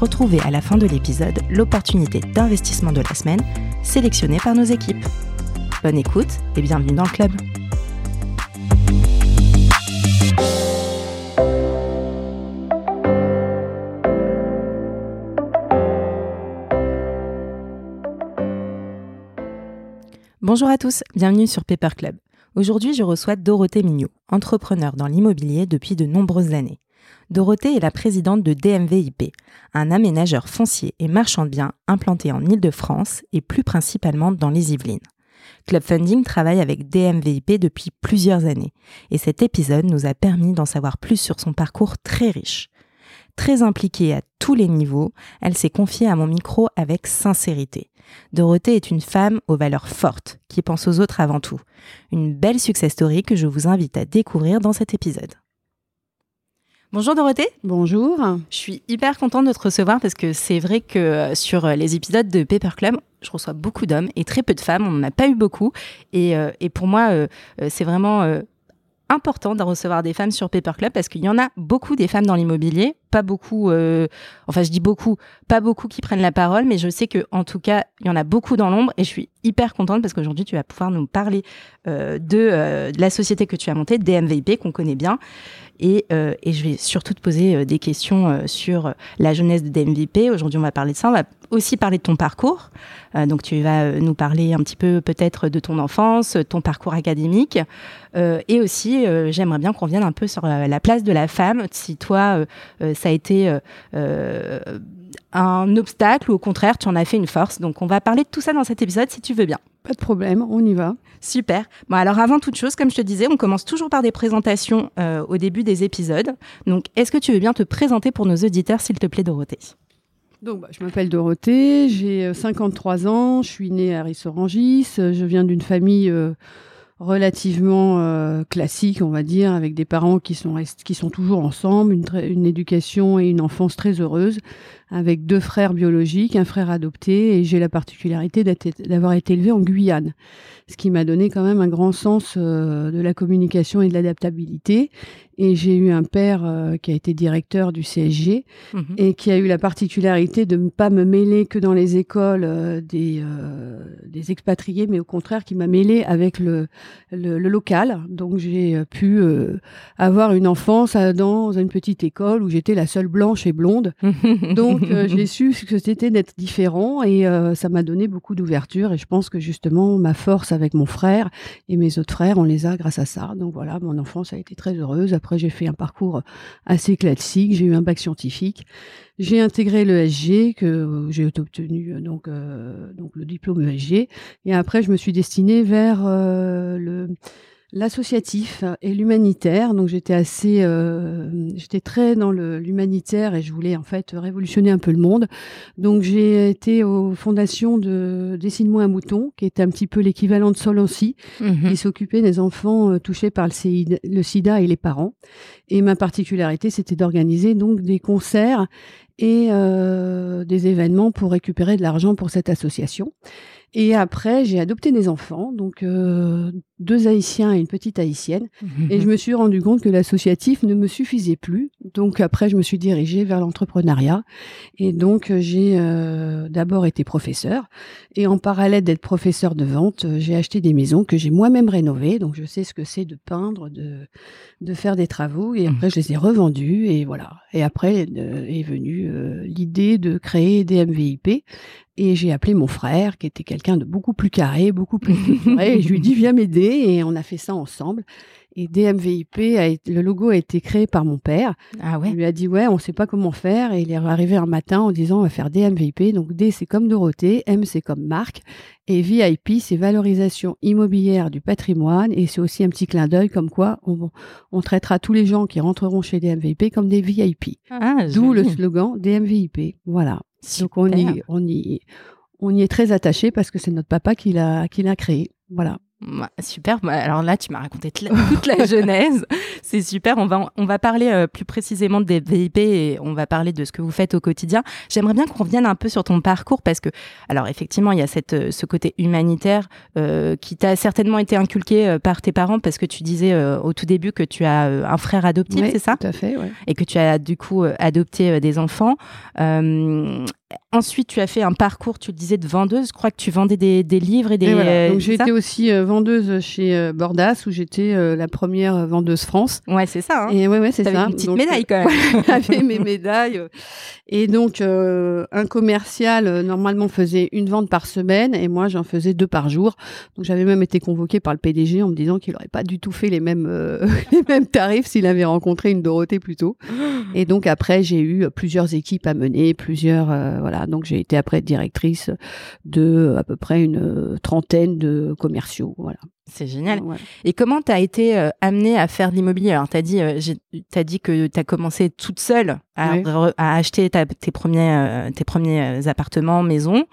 Retrouvez à la fin de l'épisode l'opportunité d'investissement de la semaine sélectionnée par nos équipes. Bonne écoute et bienvenue dans le club. Bonjour à tous, bienvenue sur Paper Club. Aujourd'hui, je reçois Dorothée Mignot, entrepreneur dans l'immobilier depuis de nombreuses années. Dorothée est la présidente de DMVIP, un aménageur foncier et marchand de biens implanté en Île-de-France et plus principalement dans les Yvelines. Club Funding travaille avec DMVIP depuis plusieurs années et cet épisode nous a permis d'en savoir plus sur son parcours très riche. Très impliquée à tous les niveaux, elle s'est confiée à mon micro avec sincérité. Dorothée est une femme aux valeurs fortes, qui pense aux autres avant tout. Une belle success story que je vous invite à découvrir dans cet épisode. Bonjour Dorothée. Bonjour. Je suis hyper contente de te recevoir parce que c'est vrai que euh, sur euh, les épisodes de Paper Club, je reçois beaucoup d'hommes et très peu de femmes. On n'en a pas eu beaucoup. Et, euh, pour moi, c'est vraiment important de recevoir des femmes sur Paper Club parce qu'il y en a beaucoup des femmes dans l'immobilier, pas beaucoup, enfin je dis beaucoup, pas beaucoup qui prennent la parole, mais je sais que en tout cas il y en a beaucoup dans l'ombre et je suis hyper contente parce qu'aujourd'hui tu vas pouvoir nous parler de, de, la société que tu as montée, DMVIP qu'on connaît bien, euh, et, je vais surtout te poser euh, des questions euh, sur la jeunesse de DMVP. Aujourd'hui, on va parler de ça. On va aussi parler de ton parcours. donc, tu vas nous parler un petit peu peut-être de ton enfance, ton parcours académique. et aussi, j'aimerais bien qu'on revienne un peu sur la place de la femme. Si toi, ça a été un obstacle ou au contraire, tu en as fait une force. Donc, on va parler de tout ça dans cet épisode si tu veux bien. Pas de problème, on y va. Super. Bon, alors avant toute chose, comme je te disais, on commence toujours par des présentations euh, au début des épisodes. Donc, est-ce que tu veux bien te présenter pour nos auditeurs, s'il te plaît, Dorothée? Donc, bah, je m'appelle Dorothée, j'ai 53 euh, ans, je suis née à Rissorangis, je viens d'une famille euh, relativement classique, on va dire, avec des parents qui sont, qui sont toujours ensemble, une, une éducation et une enfance très heureuse avec deux frères biologiques, un frère adopté, et j'ai la particularité d'avoir été élevée en Guyane, ce qui m'a donné quand même un grand sens euh, de la communication et de l'adaptabilité. Et j'ai eu un père euh, qui a été directeur du CSG mhm. et qui a eu la particularité de ne pas me mêler que dans les écoles euh, des, des expatriés, mais au contraire qui m'a mêlé avec le, le, le, local. Donc j'ai pu avoir une enfance dans une petite école où j'étais la seule blanche et blonde. Donc donc euh, j'ai su ce que c'était d'être différent et euh, ça m'a donné beaucoup d'ouverture et je pense que justement ma force avec mon frère et mes autres frères, on les a grâce à ça. Donc voilà, mon enfance a été très heureuse. Après j'ai fait un parcours assez classique, j'ai eu un bac scientifique. J'ai intégré l'ESG que j'ai obtenu euh, donc donc le diplôme ESG et après je me suis destinée vers le l'associatif et l'humanitaire. Donc j'étais assez, euh, j'étais très dans l'humanitaire et je voulais en fait révolutionner un peu le monde. Donc j'ai été aux fondations de Dessine-moi un mouton, qui est un petit peu l'équivalent de Solancy, mmh qui s'occupait des enfants euh, touchés par le, le SIDA et les parents. Et ma particularité, c'était d'organiser donc des concerts et euh, des événements pour récupérer de l'argent pour cette association. Et après, j'ai adopté des enfants, donc euh, deux Haïtiens et une petite Haïtienne. et je me suis rendu compte que l'associatif ne me suffisait plus. Donc après, je me suis dirigée vers l'entrepreneuriat. Et donc, j'ai euh, d'abord été professeur. Et en parallèle d'être professeur de vente, j'ai acheté des maisons que j'ai moi-même rénovées. Donc, je sais ce que c'est de peindre, de, de faire des travaux. Et après, je les ai revendus. Et voilà. Et après euh, est venue euh, l'idée de créer des MVIP et j'ai appelé mon frère, qui était quelqu'un de beaucoup plus carré, beaucoup plus et je lui ai dit, viens m'aider. Et on a fait ça ensemble. Et DMVIP, le logo a été créé par mon père. Ah ouais. Il lui a dit, ouais, on ne sait pas comment faire. Et il est arrivé un matin en disant, on va faire DMVIP. Donc D, c'est comme Dorothée. M, c'est comme marque. Et VIP, c'est valorisation immobilière du patrimoine. Et c'est aussi un petit clin d'œil comme quoi on, on, traitera tous les gens qui rentreront chez DMVIP comme des VIP. Ah, D'où le slogan DMVIP. Voilà. Donc on y, on y, on y est très attaché parce que c'est notre papa qui l'a qui l'a créé. Voilà. Super. Bah, alors là, tu m'as raconté toute la genèse. C'est super. On va, on va parler euh, plus précisément des VIP et on va parler de ce que vous faites au quotidien. J'aimerais bien qu'on revienne un peu sur ton parcours parce que, alors effectivement, il y a cette, euh, ce côté humanitaire euh, qui t'a certainement été inculqué par tes parents parce que tu disais au tout début que tu as un frère adoptif, c'est ça? Tout à fait, ouais. Et que tu as du coup adopté des enfants. Ensuite, tu as fait un parcours, tu le disais, de vendeuse. Je crois que tu vendais des, livres et des. Et Donc j'ai été aussi vendeuse chez euh, Bordas où j'étais euh, la première vendeuse France. Ouais, c'est ça. Hein. Et ouais, ouais, c'est ça. une petite médaille quand même. J'avais mes médailles. Et donc euh, un commercial normalement faisait une vente par semaine et moi j'en faisais deux par jour. Donc j'avais même été convoquée par le PDG en me disant qu'il n'aurait pas du tout fait les mêmes les mêmes tarifs s'il avait rencontré une Dorothée plus tôt. Et donc après j'ai eu plusieurs équipes à mener, plusieurs voilà. Donc j'ai été après directrice de à peu près une trentaine de commerciaux. Voilà. C'est génial. Et comment tu as été euh, amenée à faire de l'immobilier? Alors, tu as, dit, euh, as dit que tu as commencé toute seule à, à acheter tes, premiers, euh, tes premiers appartements, maisons.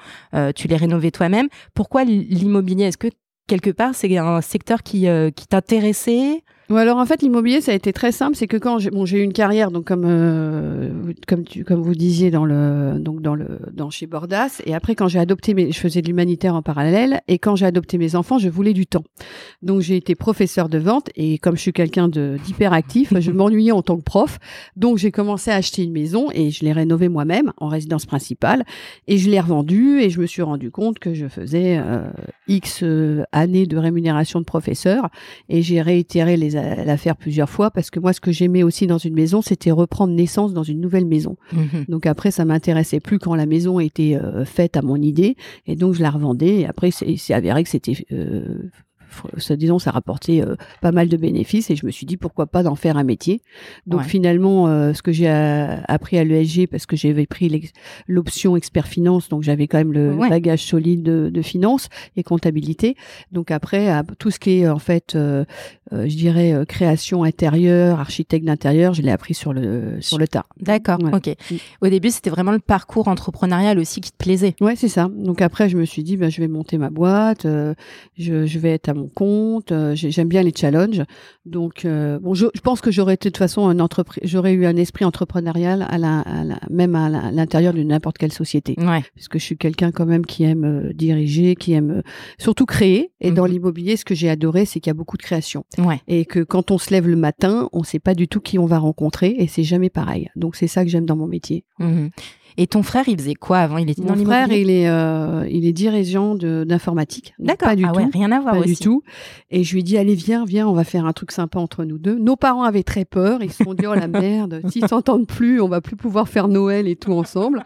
tu les rénovais toi-même. Pourquoi l'immobilier? Est-ce que quelque part, c'est un secteur qui, qui t'intéressait? Alors en fait l'immobilier ça a été très simple, c'est que quand j'ai bon eu une carrière donc comme euh, comme tu comme vous disiez dans le donc dans le dans chez Bordas et après quand j'ai adopté mes je faisais de l'humanitaire en parallèle et quand j'ai adopté mes enfants je voulais du temps. Donc j'ai été professeur de vente et comme je suis quelqu'un de d'hyperactif je m'ennuyais en tant que prof. Donc j'ai commencé à acheter une maison et je l'ai rénovée moi-même en résidence principale et je l'ai revendue et je me suis rendu compte que je faisais euh, x euh, années de rémunération de professeur et j'ai réitéré les la faire plusieurs fois parce que moi, ce que j'aimais aussi dans une maison, c'était reprendre naissance dans une nouvelle maison. Mhm. Donc après, ça m'intéressait plus quand la maison était euh, faite à mon idée, et donc je la revendais. Et après, c'est avéré que c'était euh, ça, disons, ça rapportait euh, pas mal de bénéfices et je me suis dit pourquoi pas d'en faire un métier. Donc finalement, euh, ce que j'ai appris à l'ESG, parce que j'avais pris l'option expert finance, donc j'avais quand même le bagage solide de, finance et comptabilité. Donc après, tout ce qui est en fait, euh, je dirais, création intérieure, architecte d'intérieur, je l'ai appris sur le, sur le tas. D'accord, ok. Mm. Au début, c'était vraiment le parcours entrepreneurial aussi qui te plaisait. Ouais, c'est ça. Donc après, je me suis dit, ben, je vais monter ma boîte, je, je vais être à mon compte. Euh, j'aime bien les challenges. Donc, euh, bon, je, pense que j'aurais été de toute façon un entreprise, j'aurais eu un esprit entrepreneurial à la, même à l'intérieur de n'importe quelle société. Ouais. Parce que je suis quelqu'un quand même qui aime euh, diriger, qui aime surtout créer. Et dans mhm. l'immobilier, ce que j'ai adoré, c'est qu'il y a beaucoup de création. Ouais. Et que quand on se lève le matin, on ne sait pas du tout qui on va rencontrer et c'est jamais pareil. Donc, c'est ça que j'aime dans mon métier. Mhm. Et ton frère, il faisait quoi avant? Il était Mon frère, il est, euh, il est dirigeant d'informatique. D'accord. Pas du ah tout. Ouais, rien à voir pas aussi. du tout. Et je lui ai dit, allez, viens, viens, on va faire un truc sympa entre nous deux. Nos parents avaient très peur. Ils se sont dit, oh la merde, s'ils s'entendent plus, on va plus pouvoir faire Noël et tout ensemble.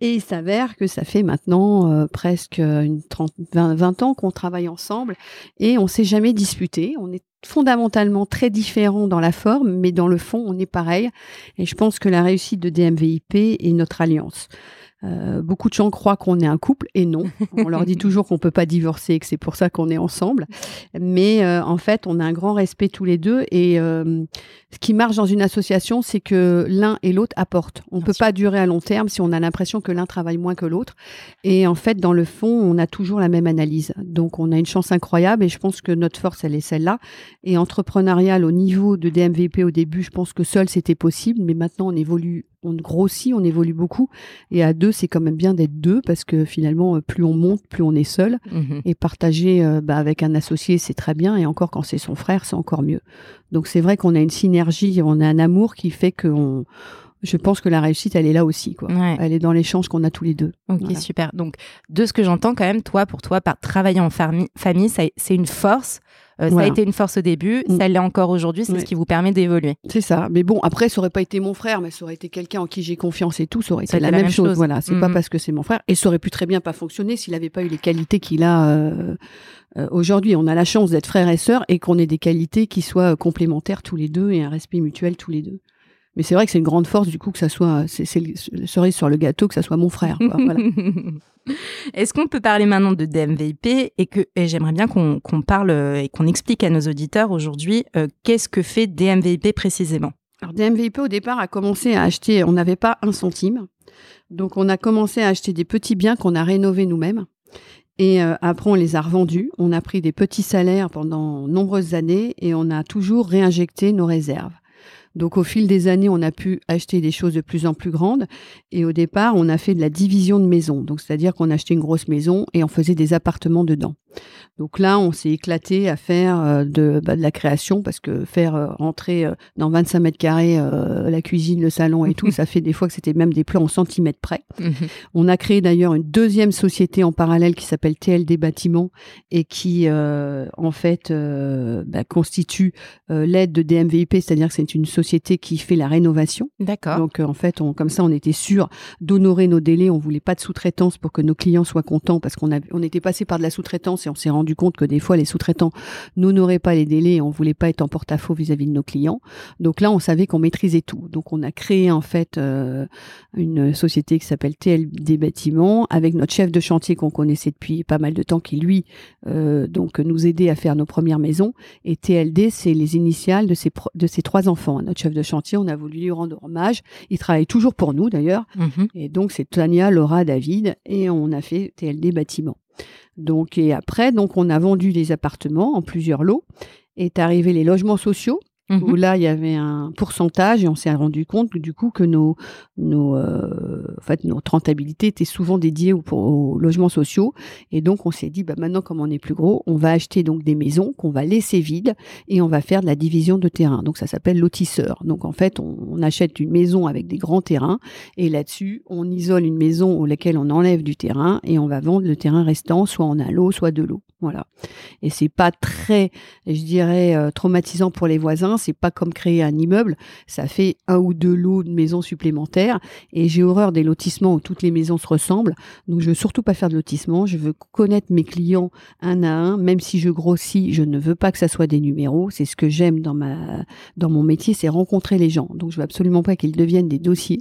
Et il s'avère que ça fait maintenant euh, presque une 30, 20, 20 ans qu'on travaille ensemble et on s'est jamais disputé. On est fondamentalement très différents dans la forme, mais dans le fond, on est pareil. Et je pense que la réussite de DMVIP est notre alliance. Euh, beaucoup de gens croient qu'on est un couple et non. On leur dit toujours qu'on peut pas divorcer et que c'est pour ça qu'on est ensemble. Mais euh, en fait, on a un grand respect tous les deux et euh, ce qui marche dans une association, c'est que l'un et l'autre apportent. On ne peut pas durer à long terme si on a l'impression que l'un travaille moins que l'autre. Et en fait, dans le fond, on a toujours la même analyse. Donc, on a une chance incroyable et je pense que notre force, elle est celle-là. Et entrepreneurial au niveau de DMVP au début, je pense que seul c'était possible, mais maintenant on évolue on grossit, on évolue beaucoup. Et à deux, c'est quand même bien d'être deux parce que finalement, euh, plus on monte, plus on est seul. Mhm. Et partager euh, bah, avec un associé, c'est très bien. Et encore quand c'est son frère, c'est encore mieux. Donc c'est vrai qu'on a une synergie, on a un amour qui fait que je pense que la réussite, elle est là aussi. Quoi. Elle est dans l'échange qu'on a tous les deux. Ok, super. Donc, de ce que j'entends quand même, toi, pour toi, par travailler en famille, c'est une force euh, ça a été une force au début, mm. ça l'est encore aujourd'hui, c'est ce qui vous permet d'évoluer. C'est ça. Mais bon, après, ça aurait pas été mon frère, mais ça aurait été quelqu'un en qui j'ai confiance et tout, ça aurait été la, même, chose. Voilà, c'est pas mm-hmm. parce que c'est mon frère. Et ça aurait pu très bien pas fonctionner s'il n'avait pas eu les qualités qu'il a euh, euh, aujourd'hui. On a la chance d'être frères et sœurs et qu'on ait des qualités qui soient complémentaires tous les deux et un respect mutuel tous les deux. Mais c'est vrai que c'est une grande force du coup que ça soit, c'est le cerise sur le gâteau, que ça soit mon frère. voilà. Est-ce qu'on peut parler maintenant de DMVIP et que j'aimerais bien qu'on parle euh, et qu'on explique à nos auditeurs aujourd'hui euh, qu'est-ce que fait DMVIP précisément? Alors DMVIP au départ a commencé à acheter, on n'avait pas un centime. Donc on a commencé à acheter des petits biens qu'on a rénovés nous-mêmes. Et euh, après, on les a revendus. On a pris des petits salaires pendant nombreuses années et on a toujours réinjecté nos réserves. Donc au fil des années, on a pu acheter des choses de plus en plus grandes. Et au départ, on a fait de la division de maisons. Donc c'est-à-dire qu'on achetait une grosse maison et on faisait des appartements dedans. Donc là, on s'est éclaté à faire euh, de, bah, de, la création parce que faire euh, rentrer euh, dans 25 mètres carrés la cuisine, le salon et tout, ça fait des fois que c'était même des plans en centimètres près. Mhm. On a créé d'ailleurs une deuxième société en parallèle qui s'appelle TLD Bâtiments et qui en fait bah, constitue l'aide de DMVIP, c'est-à-dire que c'est une société qui fait la rénovation. D'accord. Donc en fait, on, comme ça, on était sûr d'honorer nos délais. On voulait pas de sous-traitance pour que nos clients soient contents parce qu'on on était passé par de la sous-traitance et on s'est rendu compte que des fois les sous-traitants n'honoraient pas les délais et on voulait pas être en porte-à-faux vis-à-vis de nos clients. Donc là, on savait qu'on maîtrisait tout. Donc on a créé en fait euh, une société qui s'appelle TLD Bâtiments avec notre chef de chantier qu'on connaissait depuis pas mal de temps qui lui euh, donc nous aidait à faire nos premières maisons et TLD c'est les initiales de ses de ses trois enfants. Notre chef de chantier, on a voulu lui rendre hommage. Il travaille toujours pour nous d'ailleurs. Mhm. Et donc c'est Tania, Laura, David et on a fait TLD Bâtiments. Donc, et après, donc, on a vendu les appartements en plusieurs lots. Est arrivé les logements sociaux où mhm. là il y avait un pourcentage et on s'est rendu compte du coup que nos nos euh, en fait notre rentabilité était souvent dédiée aux, logements sociaux. Et donc on s'est dit bah maintenant comme on est plus gros on va acheter donc des maisons qu'on va laisser vides et on va faire de la division de terrain. Donc ça s'appelle lotisseur. Donc en fait on, on, achète une maison avec des grands terrains et là-dessus on isole une maison au laquelle on enlève du terrain et on va vendre le terrain restant soit en un lot soit deux lots voilà et c'est pas très je dirais euh, traumatisant pour les voisins c'est pas comme créer un immeuble, ça fait un ou deux lots de maisons supplémentaires. Et j'ai horreur des lotissements où toutes les maisons se ressemblent. Donc je veux surtout pas faire de lotissement. Je veux connaître mes clients un à un, même si je grossis, je ne veux pas que ça soit des numéros. C'est ce que j'aime dans ma dans mon métier, c'est rencontrer les gens. Donc je veux absolument pas qu'ils deviennent des dossiers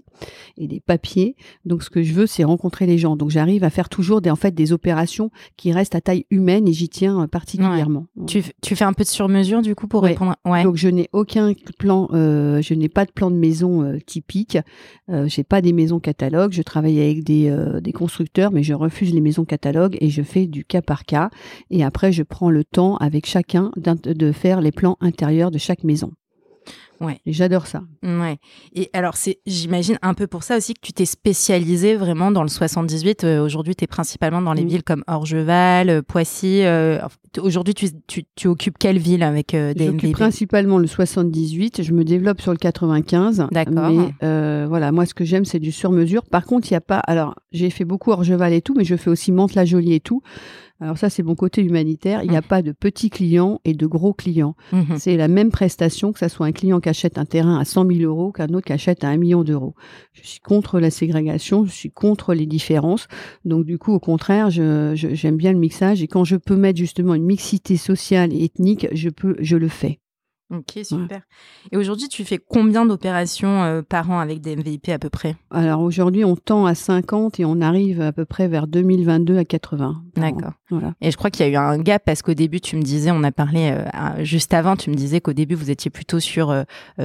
et des papiers. Donc ce que je veux, c'est rencontrer les gens. Donc j'arrive à faire toujours des en fait des opérations qui restent à taille humaine et j'y tiens euh, particulièrement. Tu, tu, fais un peu de sur-mesure du coup pour répondre. Ouais. Donc je n'ai aucun plan, euh, je n'ai pas de plan de maison euh, typique. Euh, j'ai pas des maisons catalogues. Je travaille avec des, des constructeurs, mais je refuse les maisons catalogues et je fais du cas par cas. Et après, je prends le temps avec chacun de faire les plans intérieurs de chaque maison. Ouais. J'adore ça. Ouais. Et alors, c'est, j'imagine, un peu pour ça aussi que tu t'es spécialisé vraiment dans le 78. Euh, aujourd'hui, tu es principalement dans les villes comme Orgeval, euh, Poissy. Euh, aujourd'hui, tu, tu, tu, occupes quelle ville avec des J'occupe principalement le 78. Je me développe sur le 95. D'accord. Mais voilà, moi, ce que j'aime, c'est du sur-mesure. Par contre, il n'y a pas. Alors, j'ai fait beaucoup Orgeval et tout, mais je fais aussi Mantes-la-Jolie et tout. Alors ça, c'est mon côté humanitaire. Il n'y a mmh. pas de petits clients et de gros clients. Mmh. C'est la même prestation que ça soit un client qui achète un terrain à 100 000 euros qu'un autre qui achète à 1 million d'euros. Je suis contre la ségrégation, je suis contre les différences. Donc du coup, au contraire, j'aime je, bien le mixage et quand je peux mettre justement une mixité sociale et ethnique, je peux, je le fais. Ok, super. Et aujourd'hui, tu fais combien d'opérations euh, par an avec des MVIP à peu près? Alors aujourd'hui, on tend à 50 et on arrive à peu près vers 2022 à 80. D'accord. Voilà. Et je crois qu'il y a eu un gap parce qu'au début, tu me disais, on a parlé euh, juste avant, tu me disais qu'au début, vous étiez plutôt sur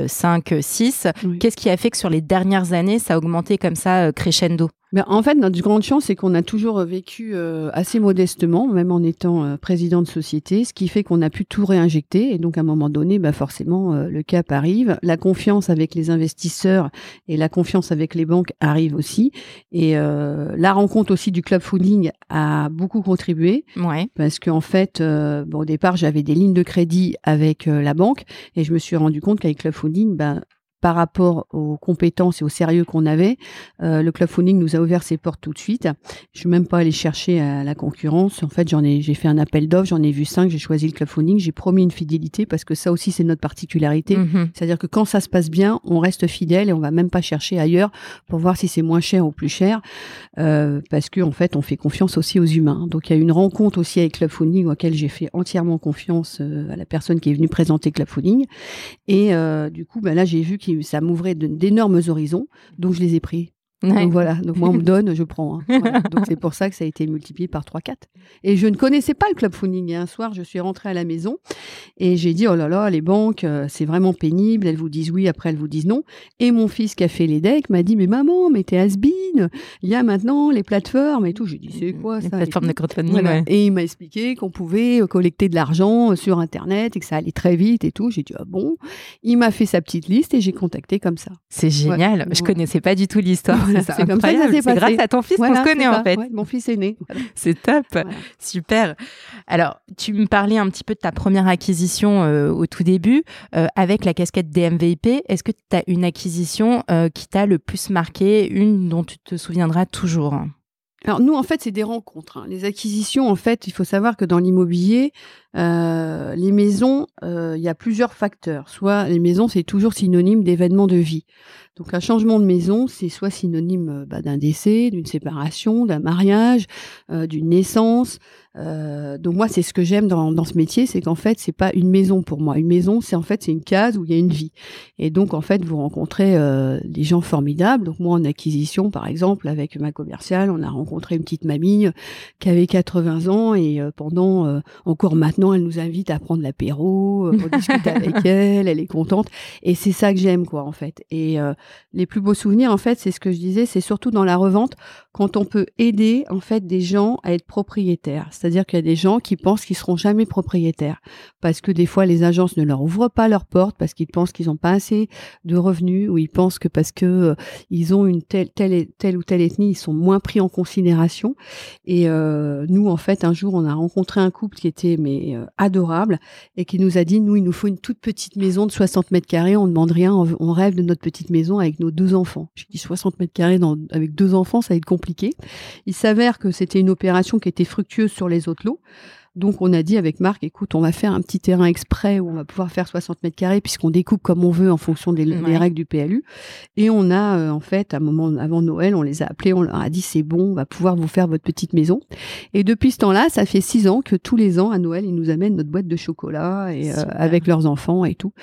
5, euh, 6. Qu'est-ce qui a fait que sur les dernières années, ça a augmenté comme ça crescendo? Ben, en fait, notre grande chance, c'est qu'on a toujours vécu euh, assez modestement, même en étant euh, président de société, ce qui fait qu'on a pu tout réinjecter. Et donc, à un moment donné, ben, forcément, euh, le cap arrive. La confiance avec les investisseurs et la confiance avec les banques arrive aussi. Et la rencontre aussi du club fooding a beaucoup contribué. Ouais. Parce qu'en fait, bon, au départ, j'avais des lignes de crédit avec la banque et je me suis rendu compte qu'avec club fooding, ben, par rapport aux compétences et au sérieux qu'on avait, euh, le club funding nous a ouvert ses portes tout de suite. Je suis même pas allée chercher à la concurrence. En fait, j'en ai, j'ai fait un appel d'offres, j'en ai vu cinq, j'ai choisi le club funding, j'ai promis une fidélité parce que ça aussi c'est notre particularité. Mhm. C'est-à-dire que quand ça se passe bien, on reste fidèle et on va même pas chercher ailleurs pour voir si c'est moins cher ou plus cher, euh, parce que en fait, on fait confiance aussi aux humains. Donc il y a une rencontre aussi avec club funding auquel j'ai fait entièrement confiance euh, à la personne qui est venue présenter club funding. Et euh, du coup, ben là, j'ai vu qu'il ça m'ouvrait d'énormes horizons, donc je les ai pris. Donc voilà, donc moi on me donne, je prends. Hein. Donc c'est pour ça que ça a été multiplié par 3-4. Et je ne connaissais pas le club funding. Et un soir, je suis rentrée à la maison et j'ai dit, oh là là, les banques, euh, c'est vraiment pénible. Elles vous disent oui, après elles vous disent non. Et mon fils qui a fait les decks m'a dit, mais maman, mais t'es has. Il y a maintenant les plateformes et tout. J'ai dit, c'est quoi ça? Les plateformes de crowdfunding, Et il m'a expliqué qu'on pouvait euh, collecter de l'argent euh, sur Internet et que ça allait très vite et tout. J'ai dit, ah bon? Il m'a fait sa petite liste et j'ai contacté comme ça. C'est génial. Je connaissais pas du tout l'histoire. C'est comme ça que C'est grâce à ton fils qu'on se connaît en fait. mon fils est né. C'est top. Super. Alors, tu me parlais un petit peu de ta première acquisition euh, au tout début euh, avec la casquette DMVIP. Est-ce que tu as une acquisition euh, qui t'a le plus marqué, une dont tu te souviendras toujours? Alors nous, en fait, c'est des rencontres. Hein. Les acquisitions, en fait, il faut savoir que dans l'immobilier, euh, les maisons, euh, il y a plusieurs facteurs. Soit les maisons, c'est toujours synonyme d'événements de vie. Donc un changement de maison, c'est soit synonyme euh, bah, d'un décès, d'une séparation, d'un mariage, d'une naissance. donc moi, c'est ce que j'aime dans, dans, ce métier, c'est qu'en fait, c'est pas une maison pour moi. Une maison, c'est en fait c'est une case où il y a une vie. Et donc en fait, vous rencontrez des gens formidables. Donc moi, en acquisition, par exemple, avec ma commerciale, on a rencontré une petite mamie qui avait 80 ans et pendant encore maintenant elle nous invite à prendre l'apéro, euh, on discute avec elle, elle est contente. Et c'est ça que j'aime, quoi, en fait. Et euh, les plus beaux souvenirs, en fait, c'est ce que je disais, c'est surtout dans la revente, quand on peut aider, en fait, des gens à être propriétaires. C'est-à-dire qu'il y a des gens qui pensent qu'ils seront jamais propriétaires. Parce que des fois, les agences ne leur ouvrent pas leurs portes parce qu'ils pensent qu'ils n'ont pas assez de revenus ou ils pensent que parce que euh, ils ont une telle, telle, ou telle ethnie, ils sont moins pris en considération. Et nous, en fait, un jour, on a rencontré un couple qui était mais euh, adorable et qui nous a dit nous il nous faut une toute petite maison de 60 mètres carrés on ne demande rien on, rêve de notre petite maison avec nos deux enfants j'ai dit 60 mètres carrés avec deux enfants ça va être compliqué il s'avère que c'était une opération qui était fructueuse sur les autres lots donc on a dit avec Marc, écoute, on va faire un petit terrain exprès où on va pouvoir faire 60 mètres carrés puisqu'on découpe comme on veut en fonction des, règles du PLU. Et on a euh, en fait, à un moment avant Noël, on les a appelés, on leur a dit c'est bon, on va pouvoir vous faire votre petite maison. Et depuis ce temps-là, ça fait six ans que tous les ans à Noël, ils nous amènent notre boîte de chocolat et euh, avec leurs enfants et tout.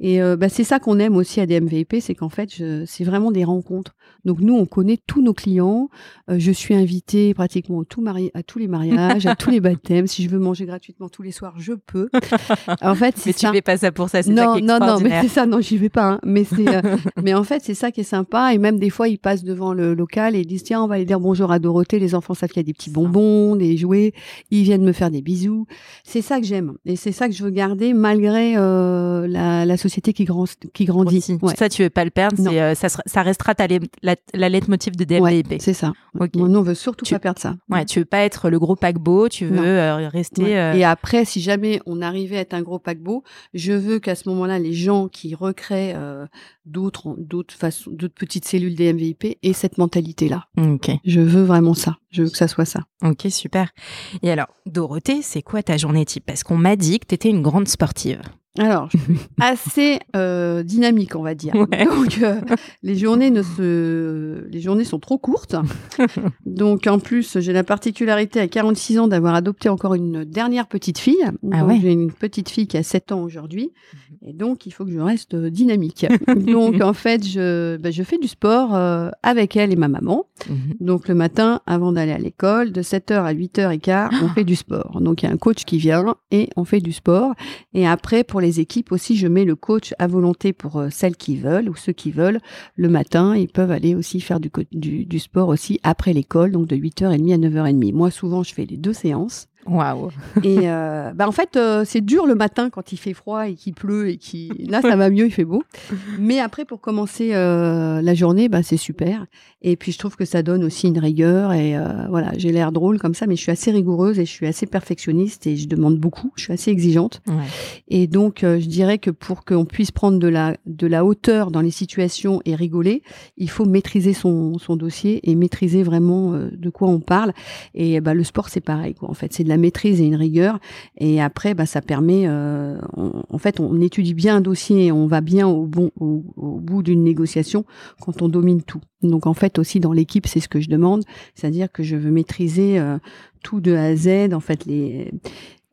Et euh, bah, c'est ça qu'on aime aussi à DMVP, c'est qu'en fait, c'est vraiment des rencontres. Donc nous, on connaît tous nos clients. je suis invitée pratiquement à, tout à tous les mariages, à tous les baptêmes. Si je veux manger gratuitement tous les soirs, je peux. en fait, mais tu fais pas ça pour ça, c'est non, ça qui non, non, mais c'est ça, non, j'y vais pas. Hein. Mais c'est, euh, mais en fait, c'est ça qui est sympa. Et même des fois, ils passent devant le local et ils disent tiens, on va aller dire bonjour à Dorothée. Les enfants savent qu'il y a des petits bonbons, des jouets. Ils viennent me faire des bisous. C'est ça que j'aime et c'est ça que je veux garder malgré euh, la, la, société qui, grand, qui grandit. Ouais. Ça, tu veux pas le perdre. Euh, ça, ça restera ta, la, la leitmotiv de DMVP. Ouais, c'est ça. Okay. Moi, on veut surtout pas perdre ça. Ouais, tu veux pas être le gros paquebot. Tu veux rester euh, Et après, si jamais on arrivait à être un gros paquebot, je veux qu'à ce moment-là, les gens qui recréent euh, d'autres, d'autres façons, d'autres petites cellules des MVIP aient cette mentalité-là. Ok. Je veux vraiment ça. Je veux que ça soit ça. Ok, super. Et alors, Dorothée, c'est quoi ta journée type? Parce qu'on m'a dit que tu étais une grande sportive. Alors, je suis assez euh, dynamique, on va dire. Donc, euh, les journées ne se, les journées sont trop courtes. Donc, en plus, j'ai la particularité à 46 ans d'avoir adopté encore une dernière petite fille. Ah ouais. J'ai une petite fille qui a 7 ans aujourd'hui, mhm. et donc il faut que je reste dynamique. donc, en fait, je, ben, je fais du sport euh, avec elle et ma maman. Mhm. Donc, le matin, avant d'aller à l'école, de 7h à 8h15, on fait du sport. Donc, il y a un coach qui vient et on fait du sport. Et après, pour les équipes aussi, je mets le coach à volonté pour euh, celles qui veulent ou ceux qui veulent. Le matin, ils peuvent aller aussi faire du, du, du sport aussi après l'école, donc de 8h30 à 9h30. Moi, souvent, je fais les deux séances. Waouh. Et euh, bah en fait, euh, c'est dur le matin quand il fait froid et qu'il pleut et qui là ça va mieux, il fait beau. Mais après pour commencer euh, la journée, bah c'est super. Et puis je trouve que ça donne aussi une rigueur et voilà, j'ai l'air drôle comme ça, mais je suis assez rigoureuse et je suis assez perfectionniste et je demande beaucoup. Je suis assez exigeante. Ouais. Et donc je dirais que pour qu'on puisse prendre de la de la hauteur dans les situations et rigoler, il faut maîtriser son son dossier et maîtriser vraiment de quoi on parle. Et bah le sport c'est pareil quoi. En fait, c'est maîtrise et une rigueur. Et après, bah, ça permet, euh, en fait, on étudie bien un dossier on va bien au, bon, au, bout d'une négociation quand on domine tout. Donc en fait aussi dans l'équipe, c'est ce que je demande, c'est-à-dire que je veux maîtriser euh, tout de A à Z. En fait, les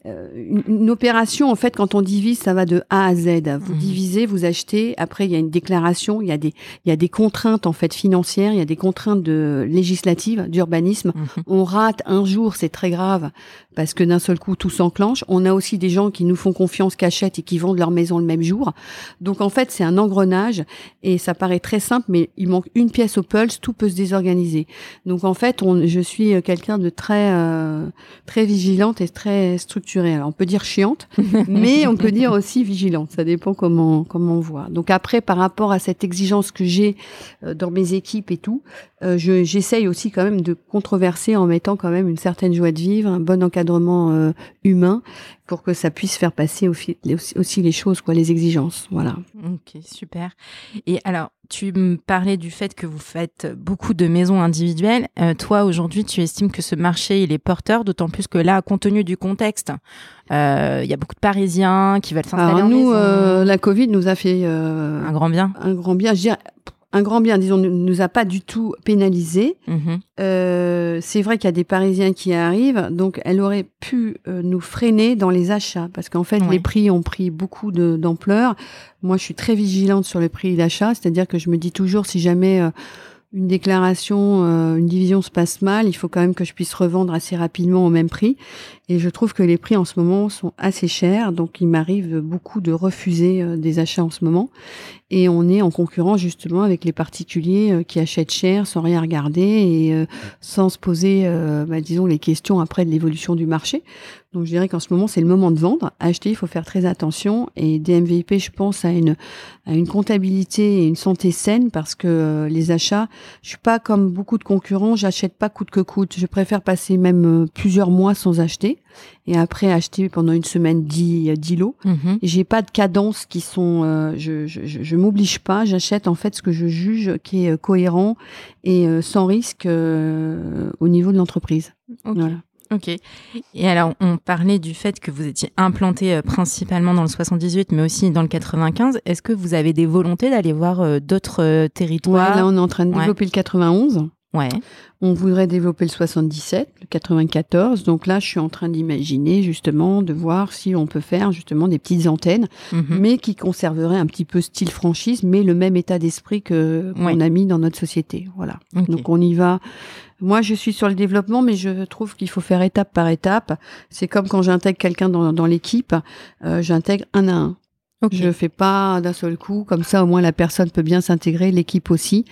une, une, opération, en fait, quand on divise, ça va de A à Z. Vous Mhm. divisez, vous achetez. Après, il y a une déclaration. Il y a des, il y a des contraintes en fait financières. Il y a des contraintes de législatives, d'urbanisme. Mhm. On rate un jour, c'est très grave parce que d'un seul coup tout s'enclenche. On a aussi des gens qui nous font confiance, qui achètent et qui vendent leur maison le même jour. Donc en fait, c'est un engrenage et ça paraît très simple, mais il manque une pièce au pulse, tout peut se désorganiser. Donc en fait, on, je suis euh, quelqu'un de très euh, très vigilante et très structurée. On peut dire chiante, mais on peut dire aussi vigilante. Ça dépend comment comment on voit. Donc après, par rapport à cette exigence que j'ai euh, dans mes équipes et tout, euh, je- j'essaye aussi quand même de controverser en mettant quand même une certaine joie de vivre, un bon encadrement euh, humain pour que ça puisse faire passer aussi, aussi les choses, quoi, les exigences. Voilà. Ok, super. Et alors, tu me parlais du fait que vous faites beaucoup de maisons individuelles. Euh, toi, aujourd'hui, tu estimes que ce marché, il est porteur, d'autant plus que là, compte tenu du contexte, euh, il y a beaucoup de Parisiens qui veulent s'installer en nous, maison. euh, la Covid nous a fait euh, Un grand bien. un grand bien. Je dirais un grand bien, disons, ne nous a pas du tout pénalisé. Mhm. Euh, c'est vrai qu'il y a des Parisiens qui arrivent, donc elle aurait pu euh, nous freiner dans les achats, parce qu'en fait, les prix ont pris beaucoup d'ampleur. Moi, je suis très vigilante sur le prix d'achat, c'est-à-dire que je me dis toujours, si jamais euh, une déclaration, euh, une division se passe mal, il faut quand même que je puisse revendre assez rapidement au même prix. Et je trouve que les prix en ce moment sont assez chers, donc il m'arrive beaucoup de refuser euh, des achats en ce moment. Et on est en concurrence justement avec les particuliers euh, qui achètent cher sans rien regarder et euh, sans se poser, bah, disons, les questions après de l'évolution du marché. Donc je dirais qu'en ce moment, c'est le moment de vendre. Acheter, il faut faire très attention. Et DMVIP, je pense, à une, à une comptabilité et une santé saine parce que les achats, je suis pas comme beaucoup de concurrents, j'achète pas coûte que coûte. Je préfère passer même plusieurs mois sans acheter et après acheter pendant une semaine 10, 10 lots. Et J'ai pas de cadences qui sont. euh, je je, m'oblige pas. J'achète en fait ce que je juge qui est euh, cohérent et euh, sans risque euh, au niveau de l'entreprise. Ok. Voilà. Ok. Et alors, on parlait du fait que vous étiez implanté principalement dans le 78, mais aussi dans le 95. Est-ce que vous avez des volontés d'aller voir d'autres euh, Ouais, territoires là, on est en train de Ouais. développer le 91. Ouais. On voudrait développer le 77, le 94. Donc là, je suis en train d'imaginer justement de voir si on peut faire justement des petites antennes, Mhm. mais qui conserveraient un petit peu style franchise, mais le même état d'esprit que qu'on a mis dans notre société. Voilà. Donc on y va. Moi, je suis sur le développement, mais je trouve qu'il faut faire étape par étape. C'est comme quand j'intègre quelqu'un dans, dans l'équipe, euh, j'intègre un à un. Ok. Je fais pas d'un seul coup, comme ça au moins la personne peut bien s'intégrer, l'équipe aussi.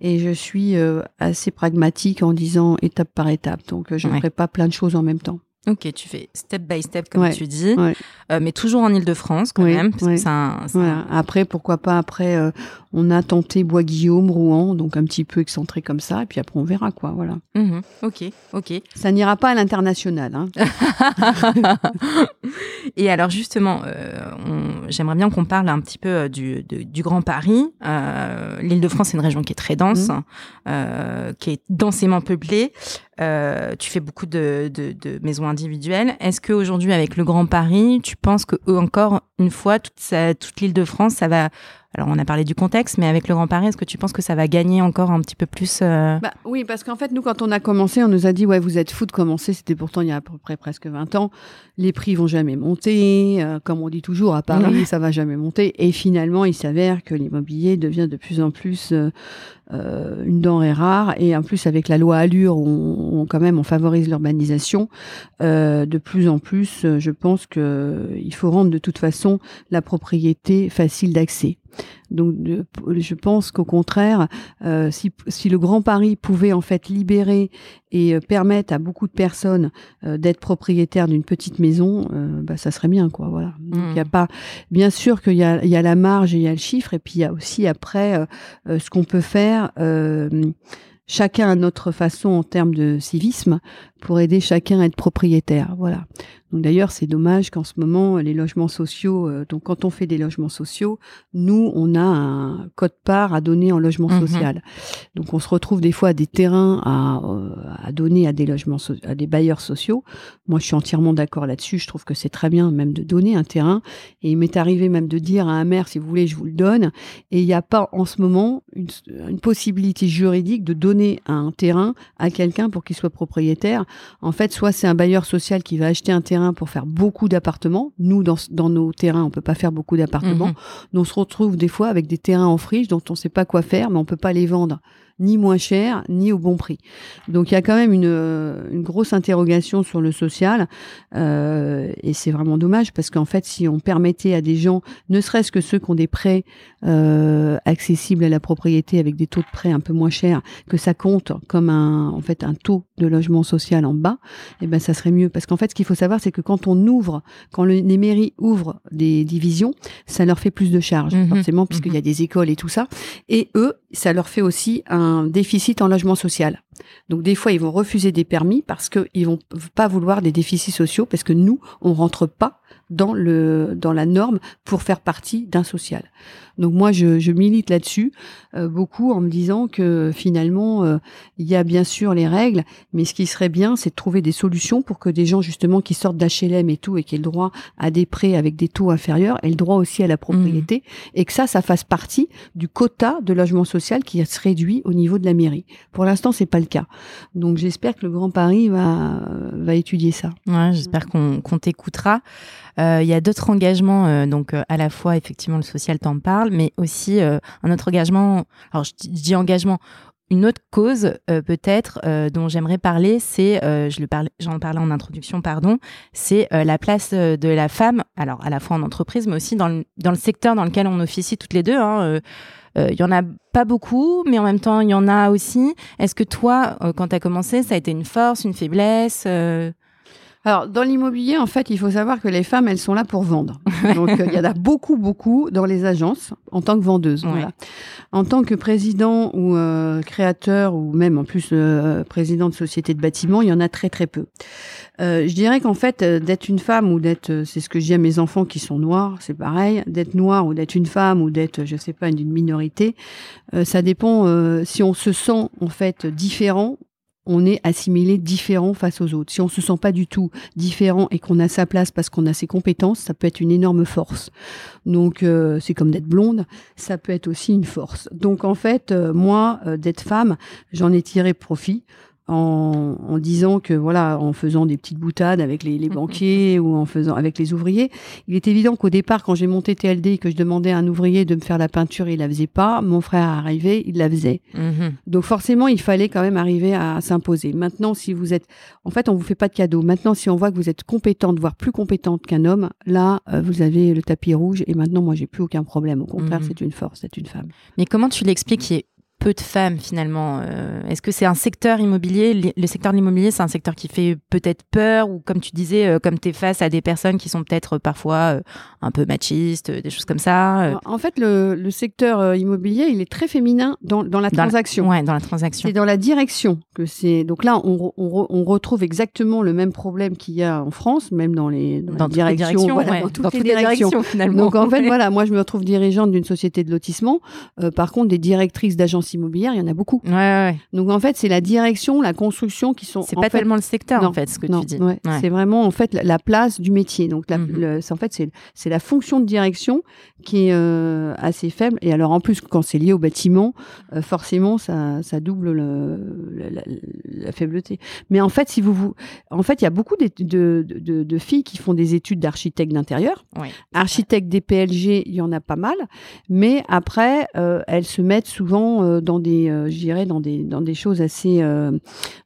Et je suis euh, assez pragmatique en disant étape par étape. Donc euh, je ne Ouais. ferai pas plein de choses en même temps. Ok, tu fais step by step, comme Ouais, tu dis, ouais. Euh, mais toujours en Ile-de-France quand Oui, même. Parce oui. que un, c'est Voilà. un- Après, pourquoi pas après, euh, on a tenté Bois-Guillaume, Rouen, donc un petit peu excentré comme ça. Et puis après, on verra quoi. Voilà. Mhm. Ok, ok. Ça n'ira pas à l'international. Hein. Et alors justement, euh, j'aimerais bien qu'on parle un petit peu euh, du, de- du Grand Paris. Euh, L'Île-de-France, c'est une région qui est très dense, Mhm. euh, qui est densément peuplée. Euh, tu fais beaucoup de, de- de maisons individuelles. Est-ce qu'aujourd'hui, avec le Grand Paris, tu penses que encore une fois, toute, toute l'Île-de-France, ça va... Alors, on a parlé du contexte, mais avec le Grand Paris, est-ce que tu penses que ça va gagner encore un petit peu plus euh, Bah, oui, parce qu'en fait, nous, quand on a commencé, on nous a dit, ouais, vous êtes fous de commencer. C'était pourtant il y a à peu près presque 20 ans. Les prix vont jamais monter. euh, comme on dit toujours, à Paris, ça va jamais monter. Et finalement, il s'avère que l'immobilier devient de plus en plus euh, euh, une denrée rare. Et en plus, avec la loi Allure, on, quand même, on favorise l'urbanisation. Euh, de plus en plus, je pense que euh, il faut rendre de toute façon la propriété facile d'accès. Donc, je pense qu'au contraire, euh, si, si le Grand Paris pouvait en fait libérer et euh, permettre à beaucoup de personnes euh, d'être propriétaires d'une petite maison, bah, ça serait bien, quoi. Voilà. Il a Mm. pas, bien sûr qu'il y y a la marge et il y a le chiffre, et puis il y a aussi après ce qu'on peut faire. Euh, chacun à notre façon en termes de civisme pour aider chacun à être propriétaire. Voilà. Donc d'ailleurs, c'est dommage qu'en ce moment, les logements sociaux, euh, donc quand on fait des logements sociaux, nous, on a un code part à donner en logement Mhm. social. Donc on se retrouve des fois à des terrains à, euh, à donner à des logements, so- à des bailleurs sociaux. Moi, je suis entièrement d'accord là-dessus. Je trouve que c'est très bien même de donner un terrain. Et il m'est arrivé même de dire à un maire, si vous voulez, je vous le donne. Et il n'y a pas en ce moment une, une possibilité juridique de donner un terrain à quelqu'un pour qu'il soit propriétaire En fait, soit c'est un bailleur social qui va acheter un terrain pour faire beaucoup d'appartements. Nous, dans, dans nos terrains, on peut pas faire beaucoup d'appartements. Mhm. On se retrouve des fois avec des terrains en friche dont on sait pas quoi faire, mais on peut pas les vendre ni moins cher, ni au bon prix. Donc il y a quand même une, une grosse interrogation sur le social, euh, et c'est vraiment dommage parce qu'en fait, si on permettait à des gens, ne serait-ce que ceux qui ont des prêts euh, accessibles à la propriété avec des taux de prêt un peu moins chers, que ça compte comme un, en fait, un taux de logement social en bas, eh ben ça serait mieux. Parce qu'en fait, ce qu'il faut savoir, c'est que quand on ouvre, quand le- les mairies ouvrent des divisions, ça leur fait plus de charges, Mhm. forcément, puisqu'il y a des écoles et tout ça. Et eux, ça leur fait aussi un déficit en logement social. Donc des fois, ils vont refuser des permis parce qu'ils vont pas vouloir des déficits sociaux, parce que nous, on rentre pas dans le dans la norme pour faire partie d'un social. Donc moi, je, je milite là-dessus euh, beaucoup en me disant que finalement, euh, il y a bien sûr les règles, mais ce qui serait bien, c'est de trouver des solutions pour que des gens justement qui sortent d'HLM et tout et qui aient le droit à des prêts avec des taux inférieurs aient le droit aussi à la propriété et que ça, ça fasse partie du quota de logement social qui se réduit au niveau de la mairie. Pour l'instant, c'est pas le cas. Donc j'espère que le Grand Paris va va étudier ça. Ouais, j'espère qu'on qu'on t'écoutera. Euh, Il y a d'autres engagements, euh, donc euh, à la fois effectivement le social t'en parle, mais aussi un autre engagement. Alors je, dis- engagement. Une autre cause euh, peut-être euh, dont j'aimerais parler, c'est, euh, je le parlais, j'en parlais en introduction, pardon, c'est la place de la femme, alors à la fois en entreprise, mais aussi dans le, dans le secteur dans lequel on officie toutes les deux. hein, euh, euh, Il y en a pas beaucoup, mais en même temps, il y en a aussi. Est-ce que toi, euh, quand tu as commencé, ça a été une force, une faiblesse euh, Alors, dans l'immobilier, en fait, il faut savoir que les femmes, elles sont là pour vendre. Donc, euh, il y en a beaucoup, beaucoup dans les agences en tant que vendeuses. Ouais. Voilà. En tant que président ou euh, créateur ou même en plus euh, président de société de bâtiment, il y en a très, très peu. Euh, je dirais qu'en fait, euh, d'être une femme ou d'être, euh, c'est ce que je dis à mes enfants qui sont noirs, c'est pareil, d'être noir ou d'être une femme ou d'être, je sais pas, d'une minorité, euh, ça dépend. euh, si on se sent en fait différent, on est assimilé différent face aux autres. Si on se sent pas du tout différent et qu'on a sa place parce qu'on a ses compétences, ça peut être une énorme force. Donc euh, c'est comme d'être blonde, ça peut être aussi une force. Donc en fait, euh, moi, euh, d'être femme, j'en ai tiré profit. En, en disant que voilà, en faisant des petites boutades avec les, les banquiers ou en faisant avec les ouvriers, il est évident qu'au départ, quand j'ai monté TLD et que je demandais à un ouvrier de me faire la peinture, il la faisait pas. Mon frère arrivait, il la faisait. mhm. Donc forcément, il fallait quand même arriver à s'imposer. Maintenant, si vous êtes, en fait, on vous fait pas de cadeau. Maintenant, si on voit que vous êtes compétente, voire plus compétente qu'un homme, là, euh, vous avez le tapis rouge. Et maintenant, moi, j'ai plus aucun problème. Au contraire, Mhm. c'est une force, c'est une femme. Mais comment tu l'expliques? Ait peu de femmes finalement euh, Est-ce que c'est un secteur immobilier? Li- Le secteur de l'immobilier, c'est un secteur qui fait peut-être peur ou comme tu disais, euh, comme tu es face à des personnes qui sont peut-être parfois euh, un peu machistes, des choses comme ça En fait, le, le secteur immobilier, il est très féminin dans, dans la Dans la- transaction. Ouais, dans la transaction. C'est dans la direction que c'est. Donc là, on, re- on, re- on retrouve exactement le même problème qu'il y a en France, même dans les, dans Dans les toutes les directions, voilà, ouais, dans toutes les directions. finalement. Donc en fait, voilà, moi je me retrouve dirigeante d'une société de lotissement. Par contre, des directrices d'agences immobilières, il y en a beaucoup. Ouais, ouais, ouais. Donc en fait, c'est la direction, la construction qui sont. C'est pas fait, tellement le secteur non, en fait, ce que non, tu dis. ouais. C'est vraiment en fait la, la place du métier. Donc la, Mhm. le- en fait, c'est c'est la fonction de direction qui est euh, assez faible. Et alors en plus, quand c'est lié au bâtiment, euh, forcément, ça, ça double le, la, la- faibleté. Mais en fait, si vous vous, en fait, il y a beaucoup de, de, de- de filles qui font des études d'architecte d'intérieur. Architecte des PLG, il y en a pas mal, mais après, euh, elles se mettent souvent dans des, euh, dans des, dans des choses assez, euh,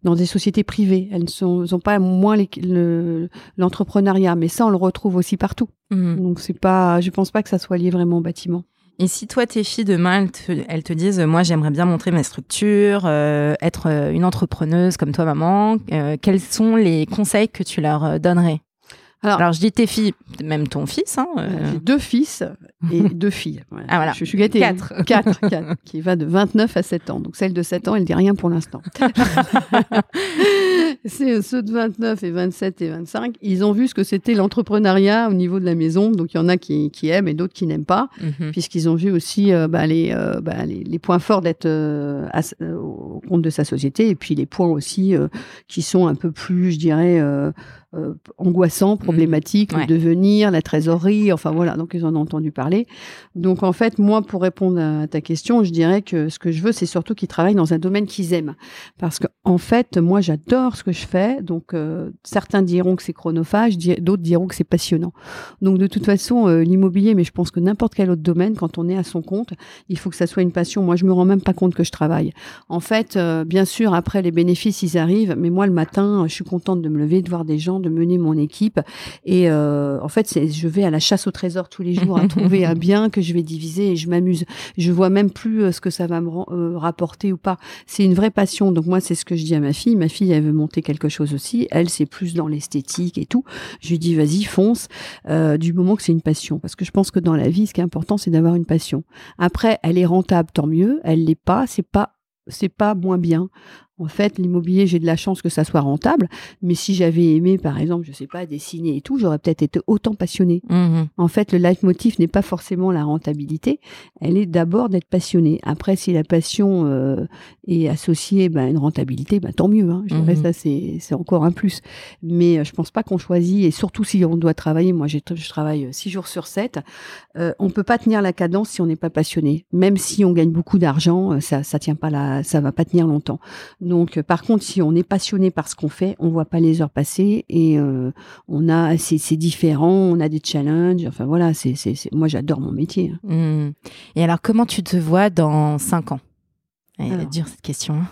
dans des sociétés privées. Elles ne sont, sont pas moins le- l'entrepreneuriat, mais ça, on le retrouve aussi partout. Mhm. Donc c'est pas, je pense pas que ça soit lié vraiment au bâtiment. Et si toi, tes filles, demain, elles te, elles te disent, moi, j'aimerais bien montrer ma structure, euh, être euh, une entrepreneuse comme toi, maman, euh, quels sont les conseils que tu leur euh, donnerais? Alors- Alors, je dis tes filles, même ton fils. Hein, euh, J'ai deux fils et deux filles. Voilà. Ah, voilà. Je, je suis gâtée. Quatre. Quatre, quatre, qui va de 29 à 7 ans. Donc celle de 7 ans, elle dit rien pour l'instant. C'est ceux de 29 et 27 et 25. Ils ont vu ce que c'était l'entrepreneuriat au niveau de la maison. Donc il y en a qui, qui aiment et d'autres qui n'aiment pas, mhm. puisqu'ils ont vu aussi euh, bah, les, euh, bah, les, les points forts d'être euh, au compte de sa société et puis les points aussi qui sont un peu plus, je dirais, euh, angoissants, problématiques, Ouais. le devenir, la trésorerie, enfin voilà, donc ils en ont entendu parler. Donc en fait, moi, pour répondre à ta question, je dirais que ce que je veux, c'est surtout qu'ils travaillent dans un domaine qu'ils aiment. Parce que en fait, moi, j'adore ce que je fais. Donc, euh, certains diront que c'est chronophage, d'autres diront que c'est passionnant. Donc, de toute façon, euh, l'immobilier, mais je pense que n'importe quel autre domaine, quand on est à son compte, il faut que ça soit une passion. Moi, je me rends même pas compte que je travaille. En fait, bien sûr, après les bénéfices, ils arrivent, mais moi, le matin, je suis contente de me lever, de voir des gens, de mener mon équipe. Et en fait, je vais à la chasse au trésor tous les jours à trouver un bien que je vais diviser et je m'amuse. Je vois même plus ce que ça va me rapporter ou pas. C'est une vraie passion. Donc moi, c'est ce que je dis à ma fille. Ma fille, elle veut monter quelque chose aussi. Elle, c'est plus dans l'esthétique et tout. Je lui dis, vas-y, fonce, euh, du moment que c'est une passion. Parce que je pense que dans la vie, ce qui est important, c'est d'avoir une passion. Après, elle est rentable, tant mieux. Elle l'est pas, c'est pas c'est pas moins bien. En fait, l'immobilier, j'ai de la chance que ça soit rentable, mais si j'avais aimé, par exemple, je sais pas, dessiner et tout, j'aurais peut-être été autant passionnée. Mmh en fait, le leitmotiv n'est pas forcément la rentabilité, elle est d'abord d'être passionné. Après, si la passion euh, est associée ben, à une rentabilité, ben, tant mieux. Hein. Je dirais mmh ça, c'est encore un plus. Mais euh, je pense pas qu'on choisit, et surtout si on doit travailler, moi je travaille six jours sur sept, euh, on peut pas tenir la cadence si on n'est pas passionné. Même si on gagne beaucoup d'argent, euh, ça ça tient pas la, ça va pas tenir longtemps. Donc, euh, par contre, si on est passionné par ce qu'on fait, on voit pas les heures passer et euh, on a, c'est différent, on a des challenges. Enfin voilà, c'est, moi j'adore mon métier. Hein. Mmh. Et alors, comment tu te vois dans cinq ans? Elle va dire cette question. Hein.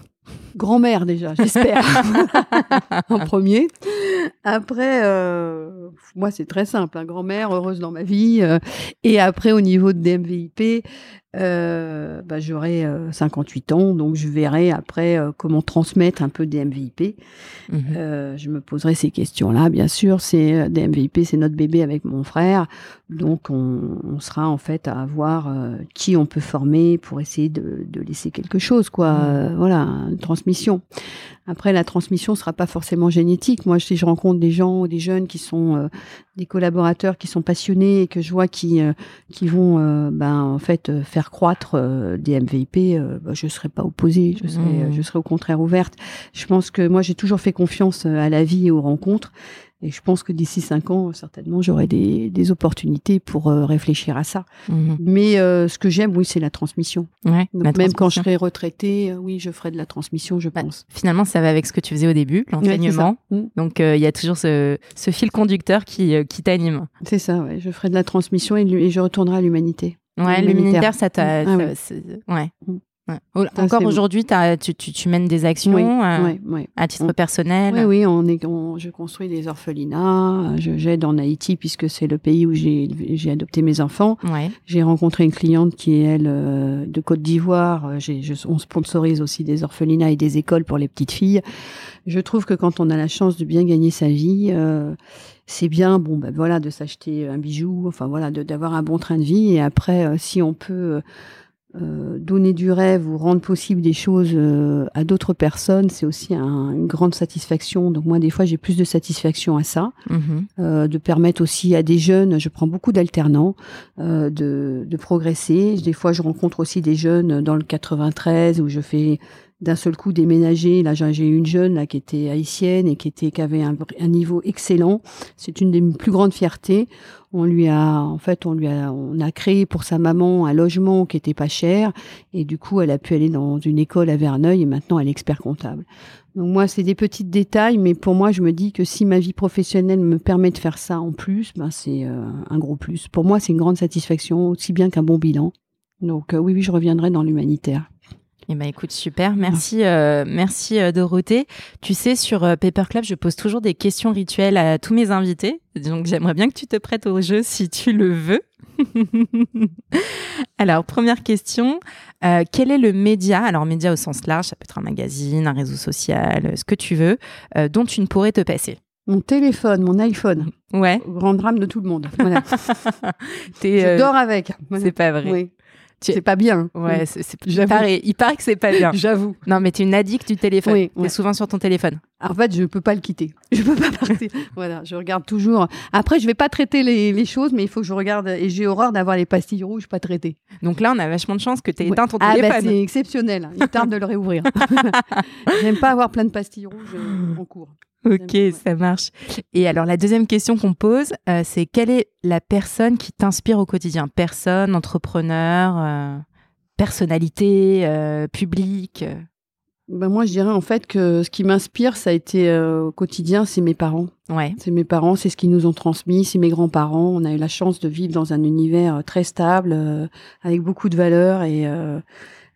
Grand-mère déjà, j'espère. en premier. Après, euh, moi c'est très simple, hein. grand-mère heureuse dans ma vie. et après, au niveau de DMVIP, euh, bah, j'aurai 58 euh, ans, donc je verrai après euh, comment transmettre un peu des MVP. Mhm. je me poserai ces questions-là, bien sûr. C'est des MVP, c'est notre bébé avec mon frère, donc on, sera en fait à voir qui on peut former pour essayer de, laisser quelque chose, quoi. Mhm. voilà, une transmission. Après, la transmission sera pas forcément génétique. Moi, si je rencontre des gens ou des jeunes qui sont des collaborateurs qui sont passionnés et que je vois qui euh, qui vont euh, ben en fait faire croître des MVP, bah, je serai pas opposée. Je serai mmh. je serai au contraire ouverte. Je pense que moi j'ai toujours fait confiance à la vie et aux rencontres et je pense que d'ici cinq ans, certainement, j'aurai des, des, opportunités pour euh, réfléchir à ça. Mhm. Mais euh, ce que j'aime, oui, c'est la transmission. Ouais, même quand je serai retraitée, euh, oui, je ferai de la transmission, je bah, pense. Finalement, ça va avec ce que tu faisais au début, l'enseignement. Mm. Donc, il y a toujours ce, ce, fil conducteur qui, qui t'anime. C'est ça, ouais. Je ferai de la transmission et, et je retournerai à l'humanité. Ouais, l'humanitaire, ça t'a. Ah, ouais. Encore aujourd'hui, tu, tu, tu, mènes des actions euh, à titre personnel. Oui, oui, on est, je construis des orphelinats. J'aide en Haïti puisque c'est le pays où j'ai adopté mes enfants. J'ai rencontré une cliente qui est elle euh, de Côte d'Ivoire. On sponsorise aussi des orphelinats et des écoles pour les petites filles. Je trouve que quand on a la chance de bien gagner sa vie, euh, c'est bien, bon, ben voilà, de s'acheter un bijou, enfin voilà, d'avoir un bon train de vie. Et après, si on peut euh, donner du rêve ou rendre possible des choses euh, à d'autres personnes, c'est aussi une grande satisfaction. Donc moi, des fois, j'ai plus de satisfaction à ça, mhm. euh, de permettre aussi à des jeunes. Je prends beaucoup d'alternants de, de progresser. Des fois, je rencontre aussi des jeunes dans le 93 où je fais d'un seul coup déménager. Là, j'ai une jeune là qui était haïtienne et qui était qui avait un, niveau excellent. C'est une des plus grandes fiertés. On lui a, en fait, on lui a, on a créé pour sa maman un logement qui était pas cher et du coup, elle a pu aller dans une école à Verneuil et maintenant elle est expert comptable. Donc moi, c'est des petits détails, mais pour moi, je me dis que si ma vie professionnelle me permet de faire ça en plus, ben c'est euh, un gros plus. Pour moi, c'est une grande satisfaction, aussi bien qu'un bon bilan. Donc euh, oui, oui, je reviendrai dans l'humanitaire. Eh ben écoute, super. Merci, euh, merci euh, Dorothée. Tu sais, sur euh, Paper Club, je pose toujours des questions rituelles à tous mes invités. Donc j'aimerais bien que tu te prêtes au jeu si tu le veux. alors, première question. quel est le média, alors média au sens large, ça peut être un magazine, un réseau social, ce que tu veux, dont tu ne pourrais te passer? Mon téléphone, mon iPhone. Ouais. grand drame de tout le monde. Voilà. je dors avec. C'est pas vrai. Oui. C'est pas bien. Ouais, c'est, il, paraît, il paraît que c'est pas bien. J'avoue. Non, mais tu es une addict du téléphone. Oui, es souvent sur ton téléphone. En fait, je peux pas le quitter. Je peux pas partir. voilà, je regarde toujours. Après, je vais pas traiter les, choses, mais il faut que je regarde. Et j'ai horreur d'avoir les pastilles rouges pas traitées. Donc là, on a vachement de chance que tu aies éteint ton ah, bah, téléphone. c'est exceptionnel. Il tarde de le réouvrir. J'aime pas avoir plein de pastilles rouges euh, en cours. Ok, ça marche. Et alors la deuxième question qu'on pose, euh, c'est quelle est la personne qui t'inspire au quotidien? Personne, entrepreneur, euh, personnalité, euh, public ben moi, je dirais en fait que ce qui m'inspire, ça a été au quotidien, c'est mes parents. Ouais. C'est mes parents, c'est ce qu'ils nous ont transmis, c'est mes grands-parents. On a eu la chance de vivre dans un univers très stable, avec beaucoup de valeurs. Et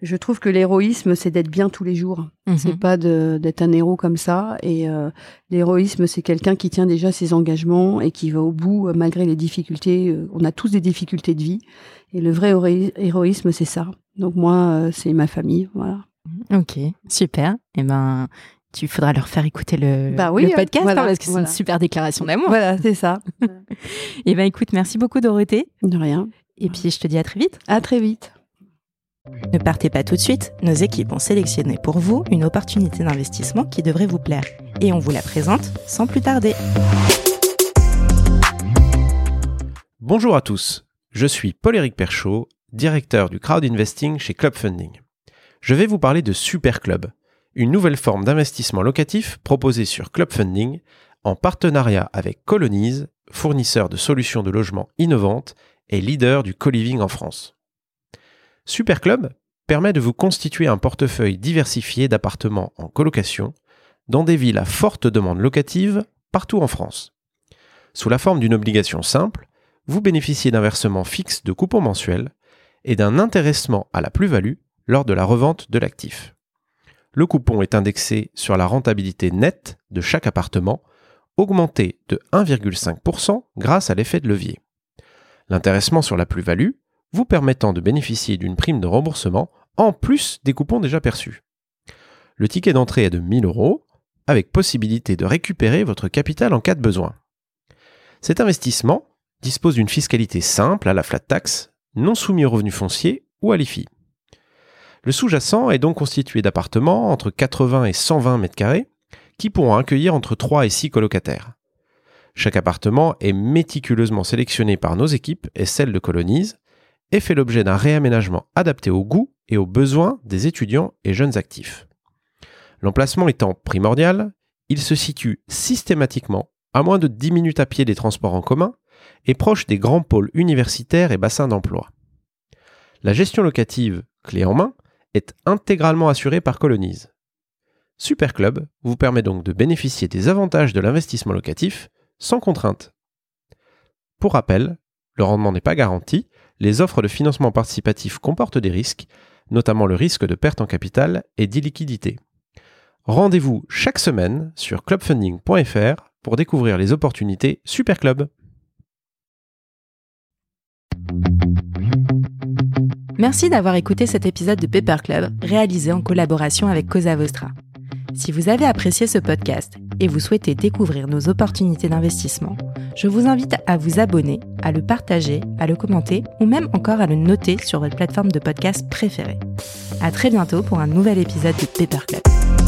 je trouve que l'héroïsme, c'est d'être bien tous les jours. Mhm. C'est pas d'être un héros comme ça. Et l'héroïsme, c'est quelqu'un qui tient déjà ses engagements et qui va au bout euh, malgré les difficultés. Euh, On a tous des difficultés de vie. Et le vrai héroï- héroïsme, c'est ça. Donc moi, euh, c'est ma famille. Voilà. Ok, super. Et ben, tu faudras leur faire écouter le, Bah oui, le podcast voilà, hein, parce que c'est voilà. une super déclaration d'amour. Voilà, c'est ça. Et ben, écoute, merci beaucoup Dorothée. De rien. Et puis, je te dis à très vite. À très vite. Ne partez pas tout de suite. Nos équipes ont sélectionné pour vous une opportunité d'investissement qui devrait vous plaire. Et on vous la présente sans plus tarder. Bonjour à tous, je suis Paul-Éric Perchaud, directeur du crowd investing chez Club Funding. Je vais vous parler de Super Club, une nouvelle forme d'investissement locatif proposée sur Club Funding en partenariat avec Colonize, fournisseur de solutions de logement innovantes et leader du co-living en France. Super Club permet de vous constituer un portefeuille diversifié d'appartements en colocation dans des villes à forte demande locative partout en France. Sous la forme d'une obligation simple, vous bénéficiez d'un versement fixe de coupons mensuels et d'un intéressement à la plus-value lors de la revente de l'actif. Le coupon est indexé sur la rentabilité nette de chaque appartement, augmenté de 1,5% grâce à l'effet de levier. L'intéressement sur la plus-value vous permettant de bénéficier d'une prime de remboursement en plus des coupons déjà perçus. Le ticket d'entrée est de 1000 euros, avec possibilité de récupérer votre capital en cas de besoin. Cet investissement dispose d'une fiscalité simple à la flat tax, non soumis aux revenus fonciers ou à l'IFI. Le sous-jacent est donc constitué d'appartements entre 80 et 120 mètres carrés qui pourront accueillir entre 3 et 6 colocataires. Chaque appartement est méticuleusement sélectionné par nos équipes et celles de Colonise et fait l'objet d'un réaménagement adapté aux goûts et aux besoins des étudiants et jeunes actifs. L'emplacement étant primordial, il se situe systématiquement à moins de 10 minutes à pied des transports en commun et proche des grands pôles universitaires et bassins d'emploi. La gestion locative, clé en main, est intégralement assurée par Colonise. Superclub vous permet donc de bénéficier des avantages de l'investissement locatif sans contrainte. Pour rappel, le rendement n'est pas garanti, les offres de financement participatif comportent des risques, notamment le risque de perte en capital et d'illiquidité. Rendez-vous chaque semaine sur clubfunding.fr pour découvrir les opportunités Superclub. Merci d'avoir écouté cet épisode de Paper Club réalisé en collaboration avec Cosa Vostra. Si vous avez apprécié ce podcast et vous souhaitez découvrir nos opportunités d'investissement, je vous invite à vous abonner, à le partager, à le commenter ou même encore à le noter sur votre plateforme de podcast préférée. À très bientôt pour un nouvel épisode de Paper Club.